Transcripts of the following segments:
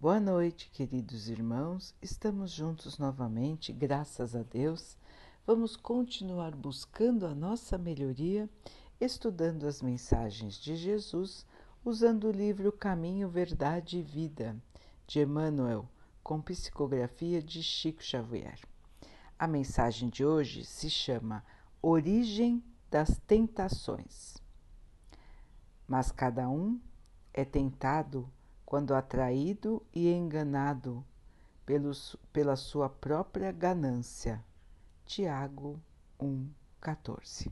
Boa noite, queridos irmãos. Estamos juntos novamente, graças a Deus. Vamos continuar buscando a nossa melhoria, estudando as mensagens de Jesus, usando o livro Caminho, Verdade e Vida, de Emmanuel, com psicografia de Chico Xavier. A mensagem de hoje se chama Origem das Tentações. Mas cada um é tentado quando atraído e enganado pela sua própria ganância. Tiago 1,14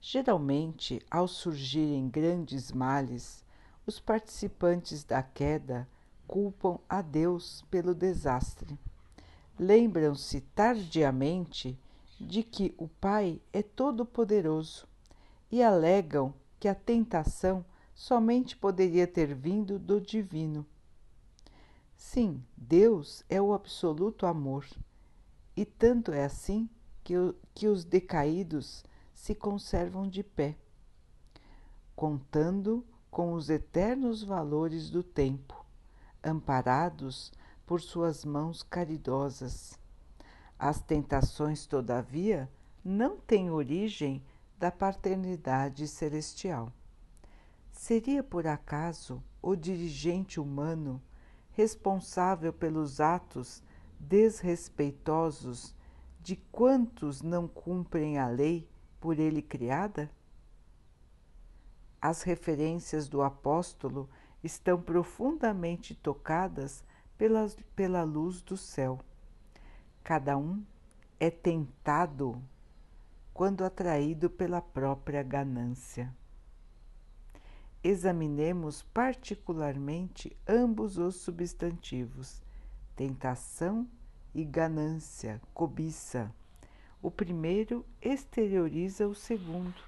Geralmente, ao surgirem grandes males, os participantes da queda culpam a Deus pelo desastre. Lembram-se tardiamente de que o Pai é todo-poderoso e alegam que a tentação somente poderia ter vindo do divino. Sim, Deus é o absoluto amor, e tanto é assim que, que os decaídos se conservam de pé, contando com os eternos valores do tempo, amparados por suas mãos caridosas. As tentações, todavia, não têm origem da paternidade celestial. Seria por acaso o dirigente humano responsável pelos atos desrespeitosos de quantos não cumprem a lei por ele criada? As referências do apóstolo estão profundamente tocadas pela, pela luz do céu. Cada um é tentado quando atraído pela própria ganância examinemos particularmente ambos os substantivos, tentação e ganância, cobiça. O primeiro exterioriza o segundo,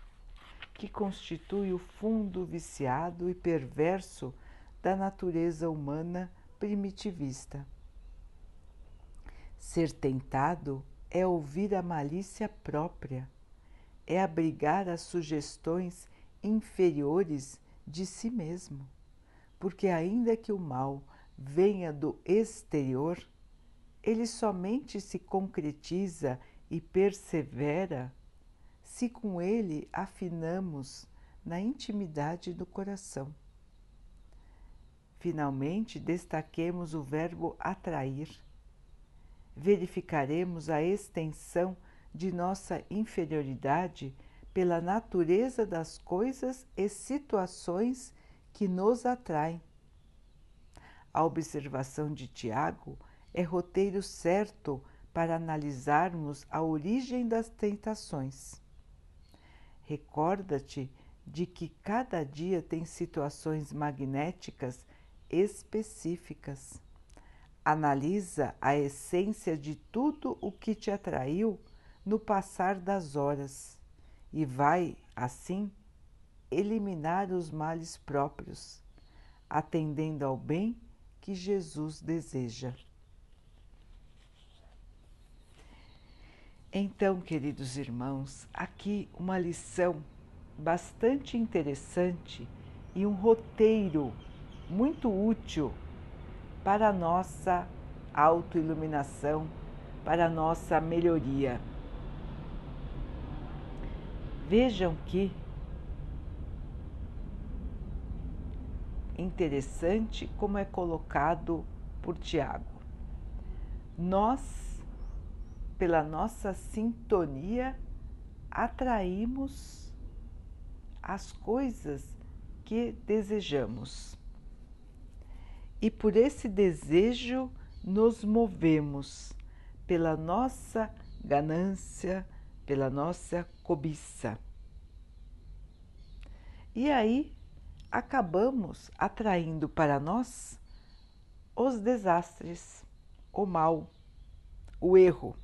que constitui o fundo viciado e perverso da natureza humana primitivista. Ser tentado é ouvir a malícia própria, é abrigar as sugestões inferiores de si mesmo, porque, ainda que o mal venha do exterior, ele somente se concretiza e persevera se com ele afinamos na intimidade do coração. Finalmente, destaquemos o verbo atrair. Verificaremos a extensão de nossa inferioridade pela natureza das coisas e situações que nos atraem. A observação de Tiago é roteiro certo para analisarmos a origem das tentações. Recorda-te de que cada dia tem situações magnéticas específicas. Analisa a essência de tudo o que te atraiu no passar das horas e vai, assim, eliminar os males próprios, atendendo ao bem que Jesus deseja. Então, queridos irmãos, aqui uma lição bastante interessante e um roteiro muito útil para a nossa autoiluminação, para a nossa melhoria. Vejam que interessante como é colocado por Tiago. Nós, pela nossa sintonia, atraímos as coisas que desejamos. E por esse desejo nos movemos pela nossa ganância, pela nossa cobiça. E aí acabamos atraindo para nós os desastres, o mal, o erro.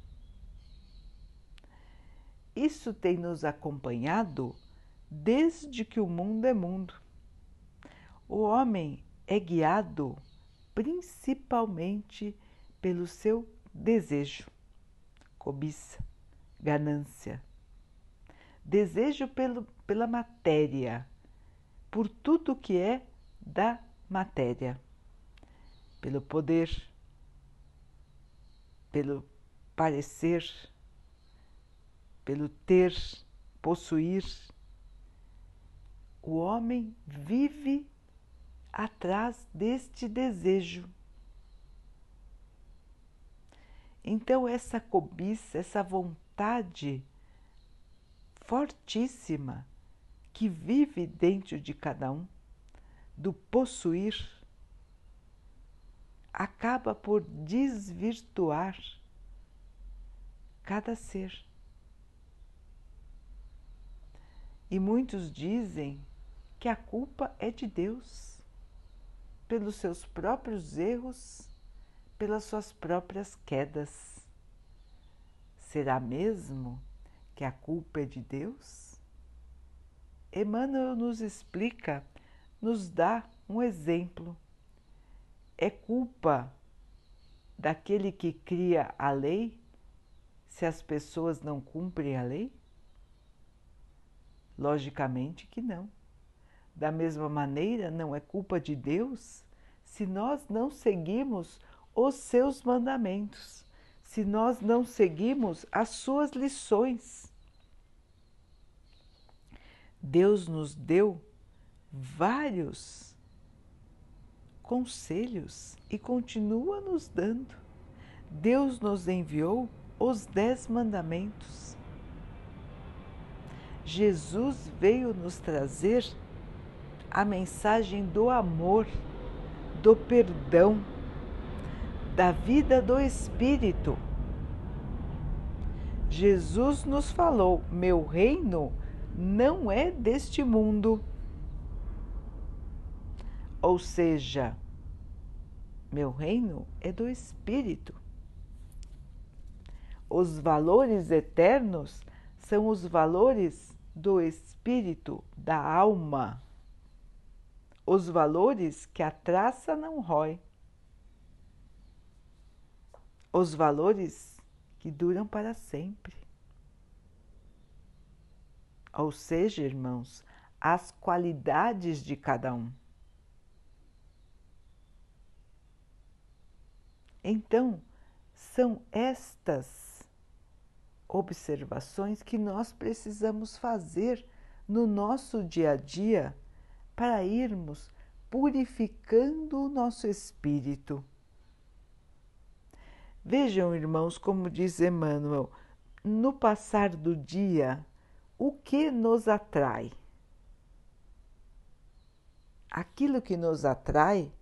Isso tem nos acompanhado desde que o mundo é mundo. O homem é guiado principalmente pelo seu desejo, cobiça ganância, desejo pelo, pela matéria, por tudo que é da matéria. pelo poder, pelo parecer, pelo ter, possuir. O homem vive atrás deste desejo. Então, essa cobiça, essa vontade fortíssima que vive dentro de cada um, do possuir, acaba por desvirtuar cada ser. E muitos dizem que a culpa é de Deus, pelos seus próprios erros, pelas suas próprias quedas. Será mesmo que a culpa é de Deus? Emmanuel nos explica, nos dá um exemplo. É culpa daquele que cria a lei se as pessoas não cumprem a lei? Logicamente que não. Da mesma maneira, não é culpa de Deus se nós não seguimos os seus mandamentos, se nós não seguimos as suas lições. Deus nos deu vários conselhos e continua nos dando. Deus nos enviou os Dez Mandamentos. Jesus veio nos trazer a mensagem do amor, do perdão, da vida do Espírito. Jesus nos falou: Meu reino não é deste mundo. Ou seja, meu reino é do Espírito. Os valores eternos são os valores do espírito, da alma. Os valores que a traça não rói. Os valores que duram para sempre. Ou seja, irmãos, as qualidades de cada um. Então, são estas observações que nós precisamos fazer no nosso dia a dia para irmos purificando o nosso espírito. Vejam, irmãos, como diz Emmanuel, no passar do dia, o que nos atrai? Aquilo que nos atrai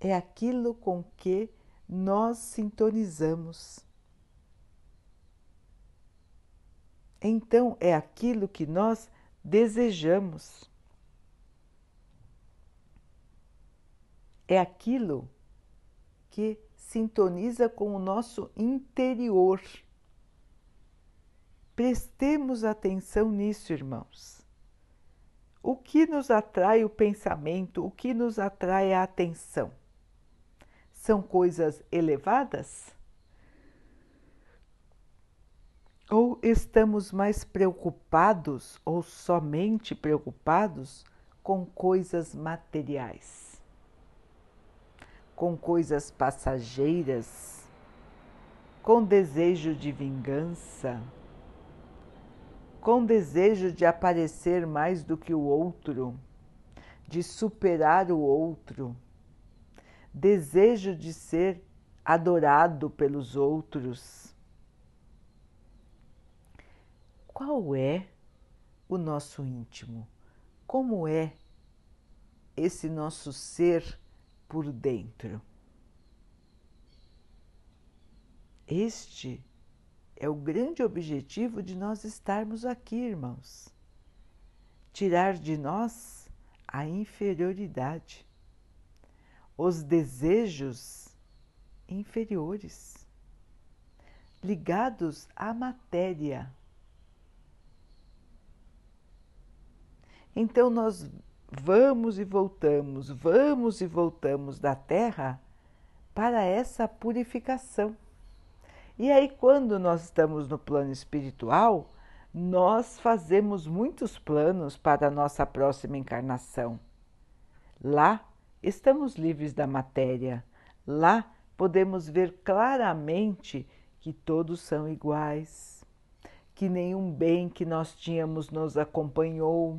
é aquilo com que nós sintonizamos. então é aquilo que nós desejamos. É aquilo que sintoniza com o nosso interior. Prestemos atenção nisso, irmãos. O que nos atrai o pensamento, o que nos atrai a atenção? São coisas elevadas? Ou estamos mais preocupados ou somente preocupados com coisas materiais, com coisas passageiras, com desejo de vingança, com desejo de aparecer mais do que o outro, de superar o outro, desejo de ser adorado pelos outros. Qual é o nosso íntimo, como é esse nosso ser por dentro. Este é o grande objetivo de nós estarmos aqui, irmãos. Tirar de nós a inferioridade, os desejos inferiores, ligados à matéria Então nós vamos e voltamos, vamos e voltamos da Terra para essa purificação. E aí, quando nós estamos no plano espiritual, nós fazemos muitos planos para a nossa próxima encarnação. Lá estamos livres da matéria, Lá podemos ver claramente que todos são iguais, que nenhum bem que nós tínhamos nos acompanhou,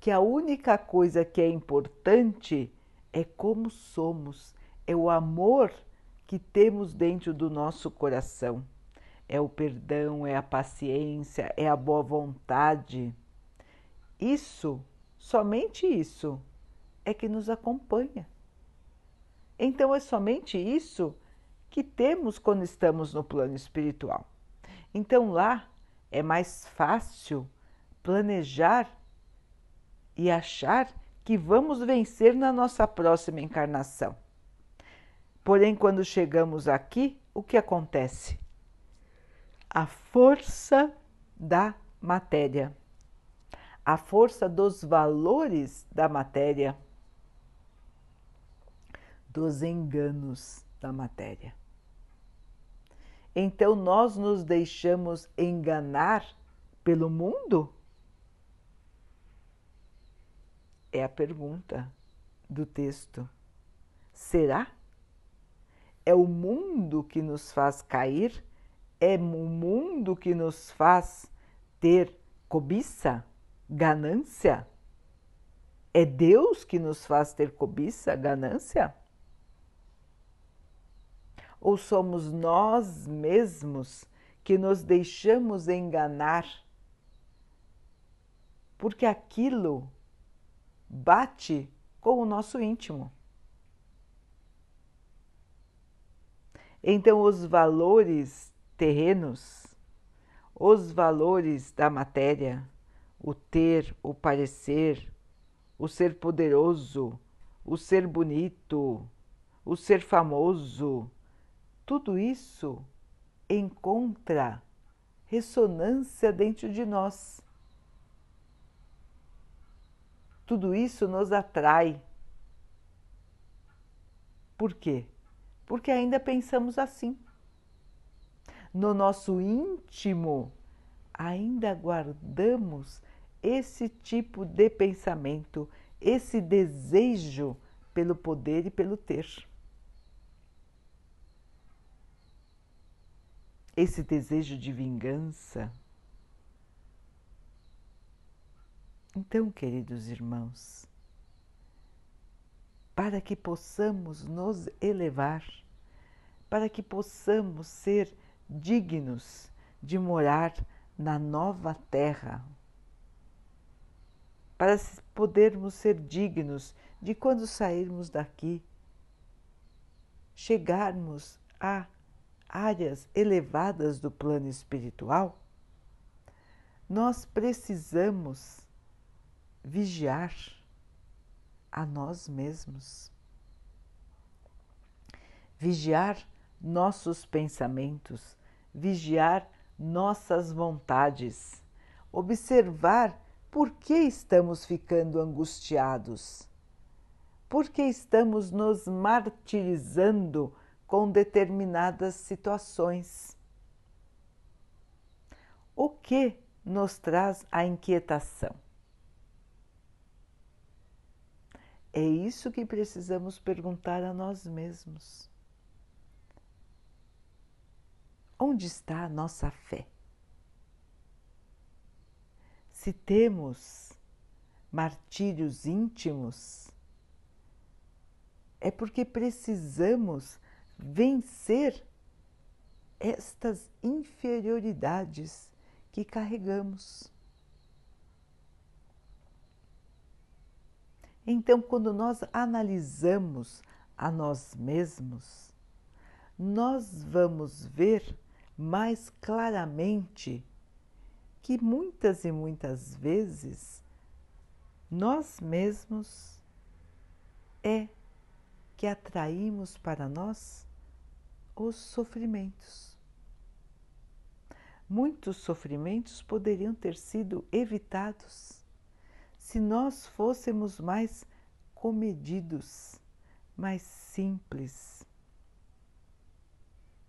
que a única coisa que é importante é como somos, é o amor que temos dentro do nosso coração, é o perdão, é a paciência, é a boa vontade. Isso, somente isso, é que nos acompanha. Então é somente isso que temos quando estamos no plano espiritual. Então lá é mais fácil planejar e achar que vamos vencer na nossa próxima encarnação. Porém, quando chegamos aqui, o que acontece? A força da matéria, a força dos valores da matéria dos enganos da matéria. Então nós nos deixamos enganar pelo mundo? É a pergunta do texto. Será? É o mundo que nos faz cair? É o mundo que nos faz ter cobiça, ganância? É Deus que nos faz ter cobiça, ganância? ou somos nós mesmos que nos deixamos enganar? Porque aquilo bate com o nosso íntimo. Então, os valores terrenos, os valores da matéria, o ter, o parecer, o ser poderoso, o ser bonito, o ser famoso, tudo isso encontra ressonância dentro de nós. Tudo isso nos atrai. Por quê? Porque ainda pensamos assim. No nosso íntimo, ainda guardamos esse tipo de pensamento, esse desejo pelo poder e pelo ter. esse desejo de vingança. Então, queridos irmãos, para que possamos nos elevar, para que possamos ser dignos de morar na nova terra, para podermos ser dignos de quando sairmos daqui, chegarmos a áreas elevadas do plano espiritual, nós precisamos vigiar a nós mesmos, vigiar nossos pensamentos, vigiar nossas vontades, observar por que estamos ficando angustiados, por que estamos nos martirizando com determinadas situações. O que nos traz a inquietação? É isso que precisamos perguntar a nós mesmos. Onde está a nossa fé? Se temos martírios íntimos, é porque precisamos vencer estas inferioridades que carregamos. Então, quando nós analisamos a nós mesmos, nós vamos ver mais claramente que muitas e muitas vezes nós mesmos é que atraímos para nós os sofrimentos. Muitos sofrimentos poderiam ter sido evitados se nós fôssemos mais comedidos, mais simples,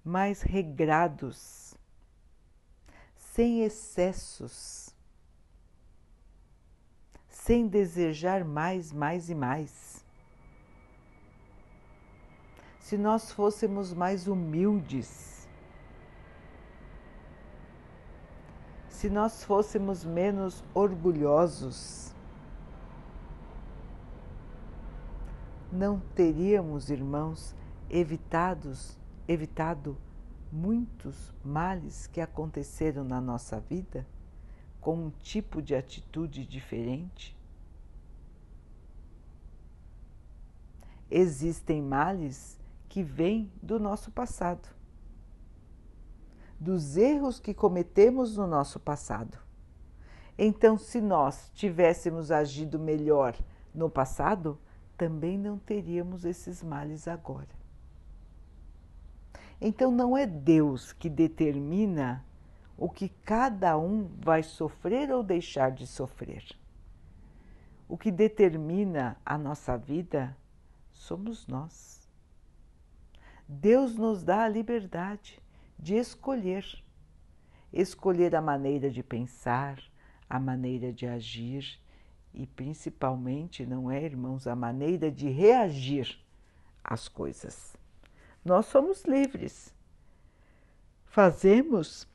mais regrados, sem excessos, sem desejar mais, mais e mais. Se nós fôssemos mais humildes, se nós fôssemos menos orgulhosos, não teríamos, irmãos, evitados, evitado muitos males que aconteceram na nossa vida com um tipo de atitude diferente? Existem males que vêm do nosso passado, dos erros que cometemos no nosso passado. Então, se nós tivéssemos agido melhor no passado, também não teríamos esses males agora. Então, não é Deus que determina o que cada um vai sofrer ou deixar de sofrer. O que determina a nossa vida somos nós. Deus nos dá a liberdade de escolher. Escolher a maneira de pensar, a maneira de agir e, principalmente, não é, irmãos, a maneira de reagir às coisas. Nós somos livres. Fazemos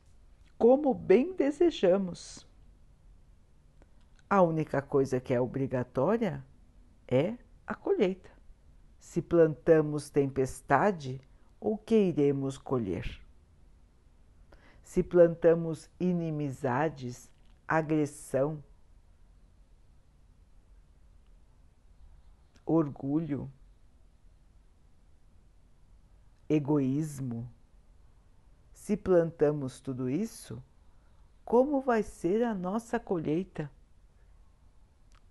como bem desejamos. A única coisa que é obrigatória é a colheita. Se plantamos tempestade, o que iremos colher? Se plantamos inimizades, agressão, orgulho, egoísmo, se plantamos tudo isso, como vai ser a nossa colheita?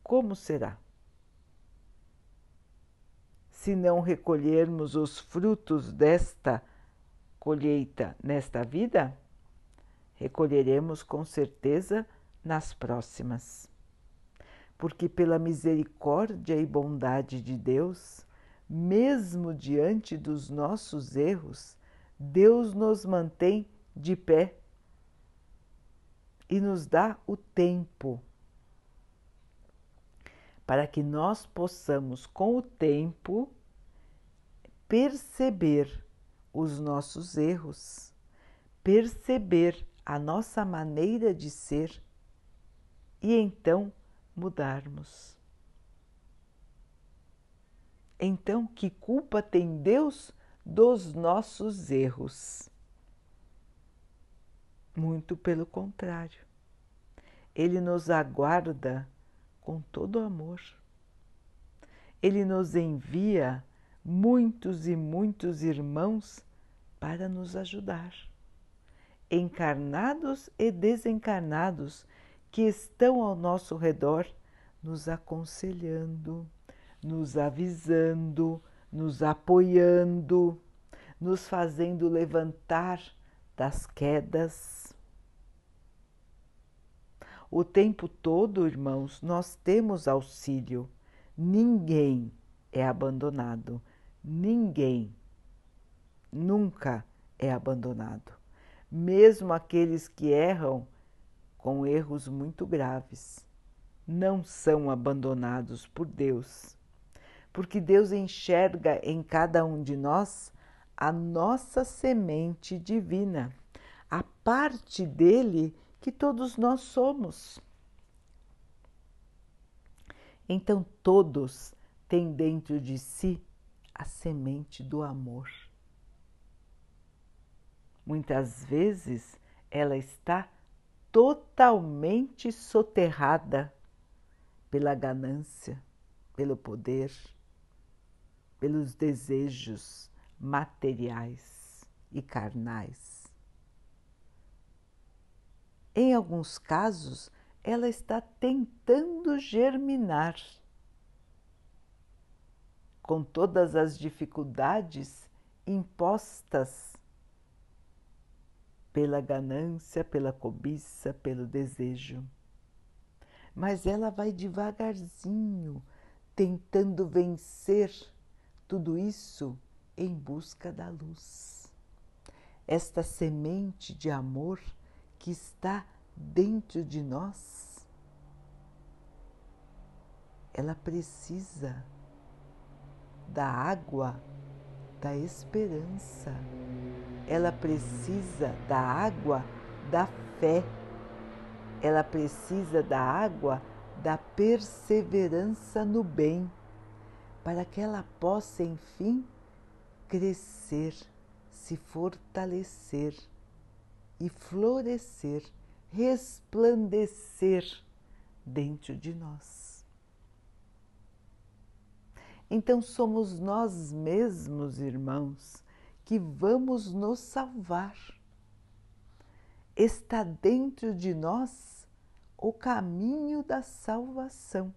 Como será? Se não recolhermos os frutos desta colheita nesta vida, recolheremos com certeza nas próximas. Porque, pela misericórdia e bondade de Deus, mesmo diante dos nossos erros, Deus nos mantém de pé e nos dá o tempo para que nós possamos, com o tempo, perceber os nossos erros, perceber a nossa maneira de ser e então mudarmos. Então, que culpa tem Deus dos nossos erros. Muito pelo contrário, Ele nos aguarda com todo amor. Ele nos envia muitos e muitos irmãos para nos ajudar, encarnados e desencarnados que estão ao nosso redor, nos aconselhando, nos avisando, nos apoiando, nos fazendo levantar das quedas. O tempo todo, irmãos, nós temos auxílio. Ninguém é abandonado. Ninguém nunca é abandonado. Mesmo aqueles que erram com erros muito graves, não são abandonados por Deus porque Deus enxerga em cada um de nós a nossa semente divina, a parte dele que todos nós somos. Então, todos têm dentro de si a semente do amor. Muitas vezes ela está totalmente soterrada pela ganância, pelo poder pelos desejos materiais e carnais. Em alguns casos, ela está tentando germinar. Com todas as dificuldades impostas pela ganância, pela cobiça, pelo desejo. Mas ela vai devagarzinho, tentando vencer tudo isso em busca da luz. Esta semente de amor que está dentro de nós, ela precisa da água da esperança, ela precisa da água da fé, ela precisa da água da perseverança no bem, para que ela possa, enfim, crescer, se fortalecer e florescer, resplandecer dentro de nós. Então somos nós mesmos, irmãos, que vamos nos salvar. Está dentro de nós o caminho da salvação,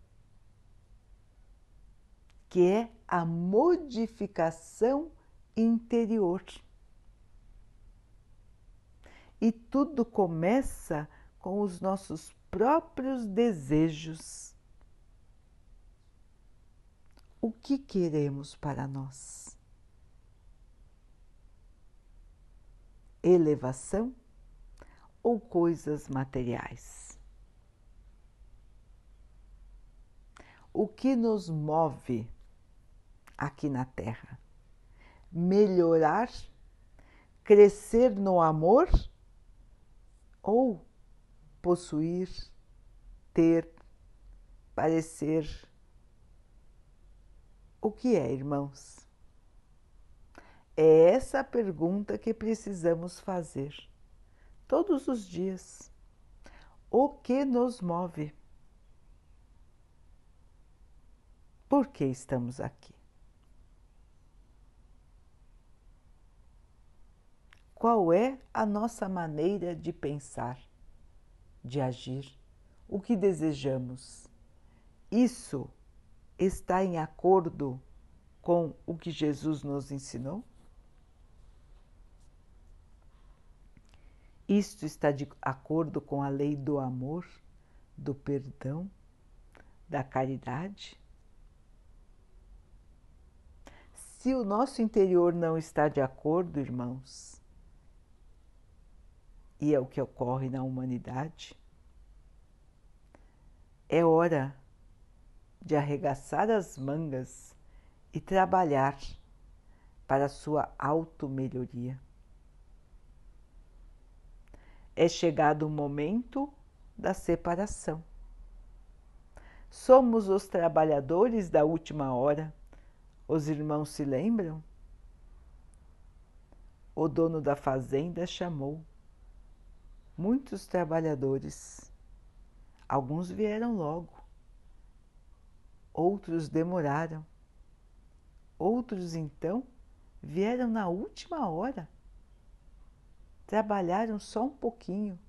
que é a modificação interior. E tudo começa com os nossos próprios desejos. O que queremos para nós? Elevação ou coisas materiais? O que nos move aqui na Terra? Melhorar, crescer no amor ou possuir, ter, parecer. O que é, irmãos? É essa a pergunta que precisamos fazer todos os dias. O que nos move? Por que estamos aqui? Qual é a nossa maneira de pensar? de agir, o que desejamos. Isso está em acordo com o que Jesus nos ensinou? Isto está de acordo com a lei do amor, do perdão, da caridade? Se o nosso interior não está de acordo, irmãos, e é o que ocorre na humanidade, é hora de arregaçar as mangas e trabalhar para sua auto-melhoria. É chegado o momento da separação. Somos os trabalhadores da última hora. Os irmãos se lembram? O dono da fazenda chamou muitos trabalhadores. Alguns vieram logo, outros demoraram, outros então vieram na última hora. Trabalharam só um pouquinho.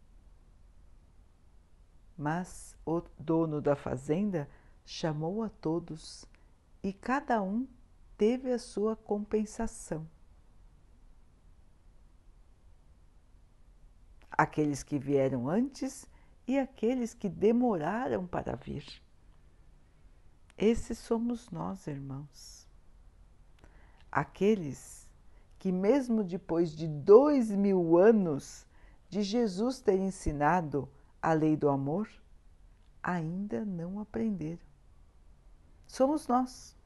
Mas o dono da fazenda chamou a todos e cada um teve a sua compensação. aqueles que vieram antes e aqueles que demoraram para vir. Esses somos nós, irmãos. Aqueles que, mesmo depois de dois mil anos de Jesus ter ensinado a lei do amor, ainda não aprenderam. Somos nós,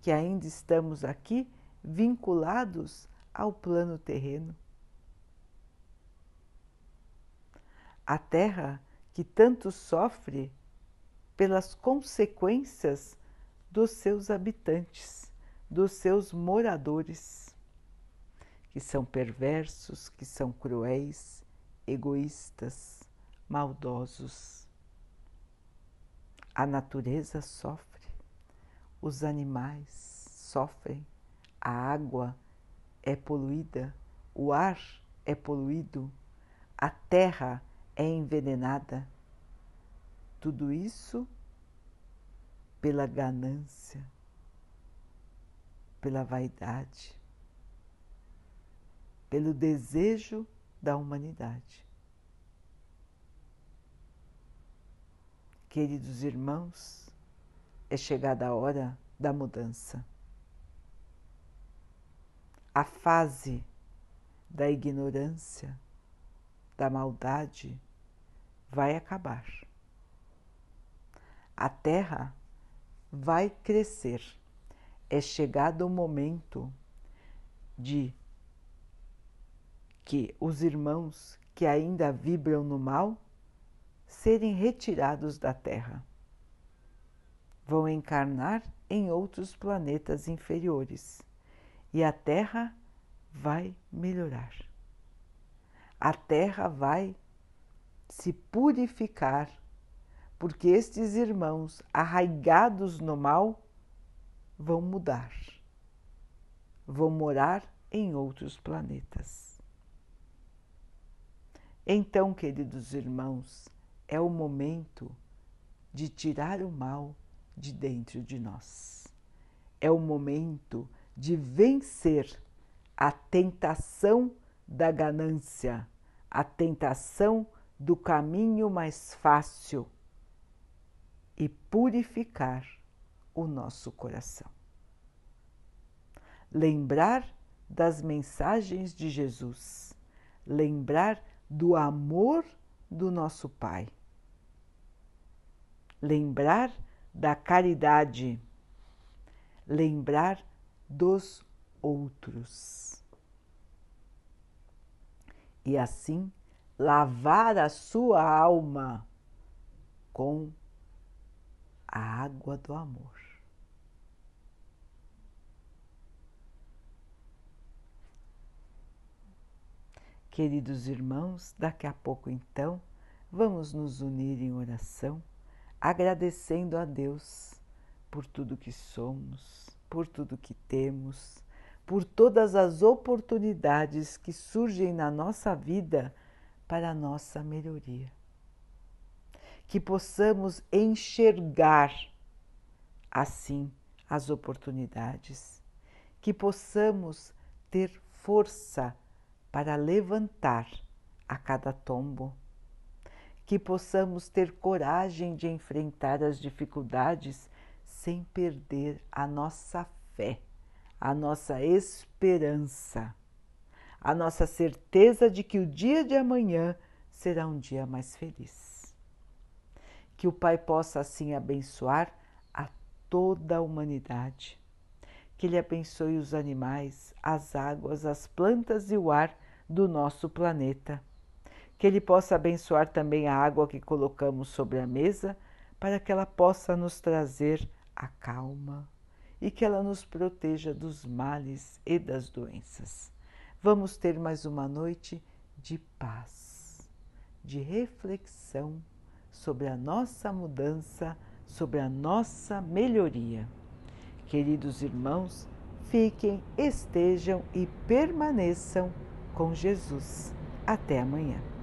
que ainda estamos aqui vinculados ao plano terreno a terra que tanto sofre pelas consequências dos seus habitantes, dos seus moradores, que são perversos, que são cruéis, egoístas, maldosos. A natureza sofre, os animais sofrem, a água é poluída, o ar é poluído, a terra é envenenada. Tudo isso pela ganância, pela vaidade, pelo desejo da humanidade. Queridos irmãos, é chegada a hora da mudança. A fase da ignorância, da maldade, vai acabar. A terra vai crescer, é chegado o momento de que os irmãos que ainda vibram no mal serem retirados da Terra. Vão encarnar em outros planetas inferiores e a Terra vai melhorar. A Terra vai se purificar, porque estes irmãos arraigados no mal vão mudar, vão morar em outros planetas. Então, queridos irmãos, é o momento de tirar o mal de dentro de nós. É o momento de vencer a tentação da ganância, a tentação do caminho mais fácil e purificar o nosso coração. Lembrar das mensagens de Jesus, lembrar do amor do nosso Pai, lembrar da caridade, lembrar dos outros. E assim lavar a sua alma com a água do amor. Queridos irmãos, daqui a pouco então vamos nos unir em oração, agradecendo a Deus por tudo que somos, por tudo que temos, por todas as oportunidades que surgem na nossa vida para a nossa melhoria. Que possamos enxergar assim as oportunidades, que possamos ter força para levantar a cada tombo, que possamos ter coragem de enfrentar as dificuldades sem perder a nossa fé, a nossa esperança, a nossa certeza de que o dia de amanhã será um dia mais feliz. Que o Pai possa assim abençoar a toda a humanidade. Que Ele abençoe os animais, as águas, as plantas e o ar do nosso planeta. Que Ele possa abençoar também a água que colocamos sobre a mesa, para que ela possa nos trazer a calma e que ela nos proteja dos males e das doenças. Vamos ter mais uma noite de paz, de reflexão sobre a nossa mudança, sobre a nossa melhoria. Queridos irmãos, fiquem, estejam e permaneçam com Jesus. Até amanhã.